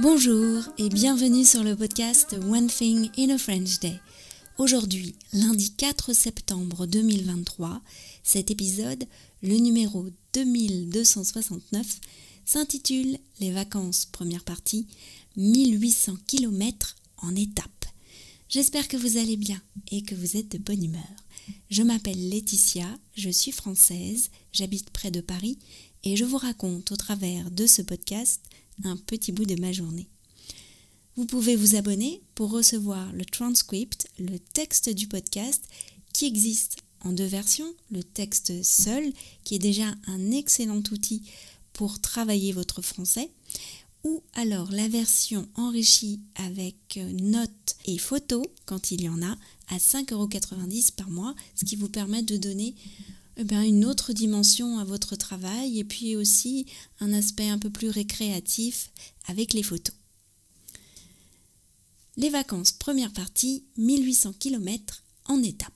Bonjour et bienvenue sur le podcast One Thing in a French Day. Aujourd'hui, lundi 4 septembre 2023, cet épisode, le numéro 2269, s'intitule Les vacances première partie, 1800 km en étapes. J'espère que vous allez bien et que vous êtes de bonne humeur. Je m'appelle Laetitia, je suis française, j'habite près de Paris et je vous raconte au travers de ce podcast un petit bout de ma journée. Vous pouvez vous abonner pour recevoir le transcript, le texte du podcast qui existe en deux versions, le texte seul qui est déjà un excellent outil pour travailler votre français ou alors la version enrichie avec notes et photos, quand il y en a, à 5,90€ par mois, ce qui vous permet de donner eh bien, une autre dimension à votre travail et puis aussi un aspect un peu plus récréatif avec les photos. Les vacances, première partie, 1800 km en étape.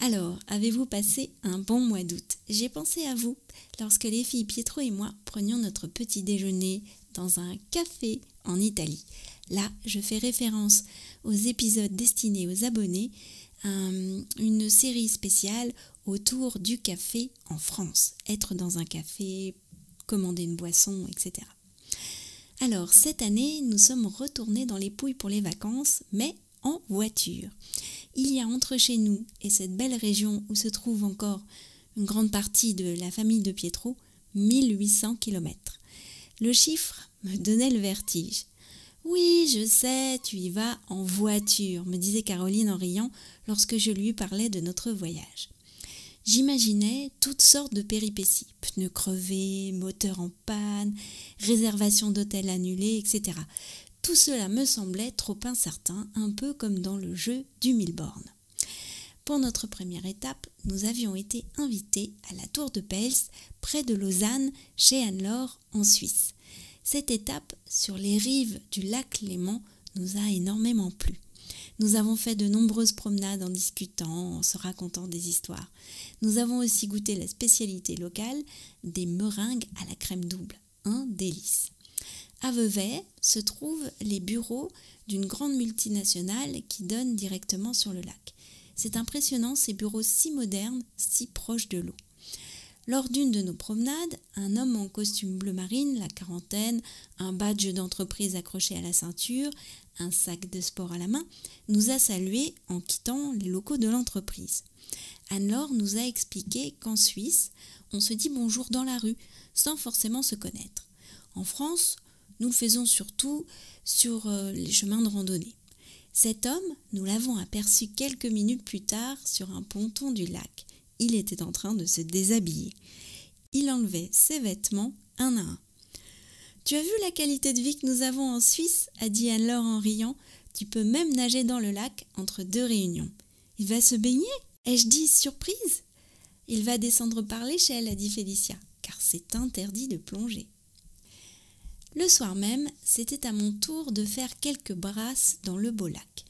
Alors, avez-vous passé un bon mois d'août? J'ai pensé à vous lorsque les filles Pietro et moi prenions notre petit déjeuner dans un café en Italie. Là, je fais référence aux épisodes destinés aux abonnés, une série spéciale autour du café en France. Être dans un café, commander une boisson, etc. Alors, cette année, nous sommes retournés dans les Pouilles pour les vacances, mais en voiture. Il y a entre chez nous et cette belle région où se trouve encore une grande partie de la famille de Pietro, 1800 km. Le chiffre me donnait le vertige. Oui, je sais, tu y vas en voiture, me disait Caroline en riant lorsque je lui parlais de notre voyage. J'imaginais toutes sortes de péripéties, pneus crevés, moteur en panne, réservation d'hôtel annulée, etc. Tout cela me semblait trop incertain, un peu comme dans le jeu du mille bornes. Pour notre première étape, nous avions été invités à la Tour de Pels, près de Lausanne, chez Anne-Laure, en Suisse. Cette étape, sur les rives du lac Léman, nous a énormément plu. Nous avons fait de nombreuses promenades en discutant, en se racontant des histoires. Nous avons aussi goûté la spécialité locale des meringues à la crème double. Un délice. À Vevey se trouvent les bureaux d'une grande multinationale qui donne directement sur le lac. C'est impressionnant ces bureaux si modernes, si proches de l'eau. Lors d'une de nos promenades, un homme en costume bleu marine, la quarantaine, un badge d'entreprise accroché à la ceinture, un sac de sport à la main, nous a salués en quittant les locaux de l'entreprise. Anne-Laure nous a expliqué qu'en Suisse, on se dit bonjour dans la rue, sans forcément se connaître. En France, nous le faisons surtout sur euh, les chemins de randonnée. Cet homme, nous l'avons aperçu quelques minutes plus tard sur un ponton du lac. Il était en train de se déshabiller. Il enlevait ses vêtements un à un. Tu as vu la qualité de vie que nous avons en Suisse a dit alors en riant. Tu peux même nager dans le lac entre deux réunions. Il va se baigner Ai-je dit surprise? Il va descendre par l'échelle, a dit Félicia, car c'est interdit de plonger. Le soir même, c'était à mon tour de faire quelques brasses dans le beau lac.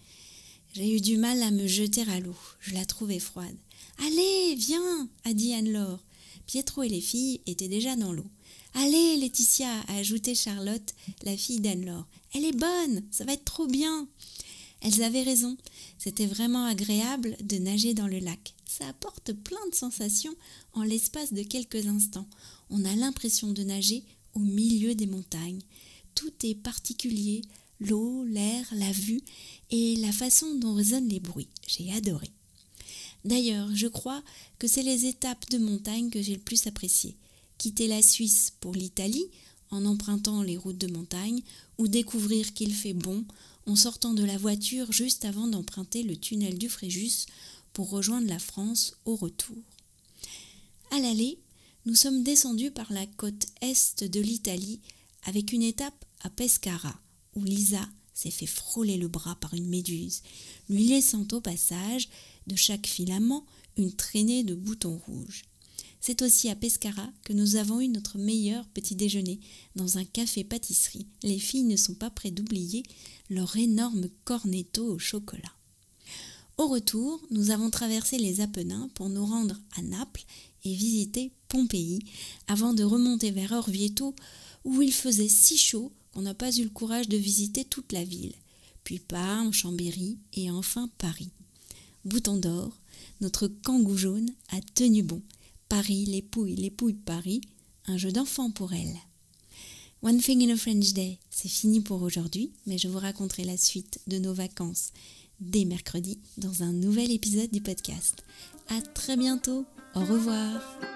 J'ai eu du mal à me jeter à l'eau, je la trouvais froide. Allez, viens, a dit Anne-Laure. Pietro et les filles étaient déjà dans l'eau. Allez, Laetitia, a ajouté Charlotte, la fille d'Anne-Laure. Elle est bonne, ça va être trop bien. Elles avaient raison, c'était vraiment agréable de nager dans le lac. Ça apporte plein de sensations en l'espace de quelques instants. On a l'impression de nager au milieu des montagnes. Tout est particulier, l'eau, l'air, la vue et la façon dont résonnent les bruits. J'ai adoré. D'ailleurs, je crois que c'est les étapes de montagne que j'ai le plus appréciées. Quitter la Suisse pour l'Italie en empruntant les routes de montagne ou découvrir qu'il fait bon en sortant de la voiture juste avant d'emprunter le tunnel du Fréjus pour rejoindre la France au retour. À l'aller, nous sommes descendus par la côte est de l'Italie avec une étape à Pescara, où Lisa s'est fait frôler le bras par une méduse, lui laissant au passage de chaque filament une traînée de boutons rouges. C'est aussi à Pescara que nous avons eu notre meilleur petit déjeuner, dans un café-pâtisserie. Les filles ne sont pas près d'oublier leur énorme cornetto au chocolat. Au retour, nous avons traversé les Apennins pour nous rendre à Naples et visiter Pompéi, avant de remonter vers Orvieto, où il faisait si chaud qu'on n'a pas eu le courage de visiter toute la ville, puis Parme, Chambéry et enfin Paris. Bouton d'or, notre kangou jaune a tenu bon. Paris, les pouilles, les pouilles Paris, un jeu d'enfant pour elle. One Thing in a French Day, c'est fini pour aujourd'hui, mais je vous raconterai la suite de nos vacances dès mercredi dans un nouvel épisode du podcast. À très bientôt. Au revoir.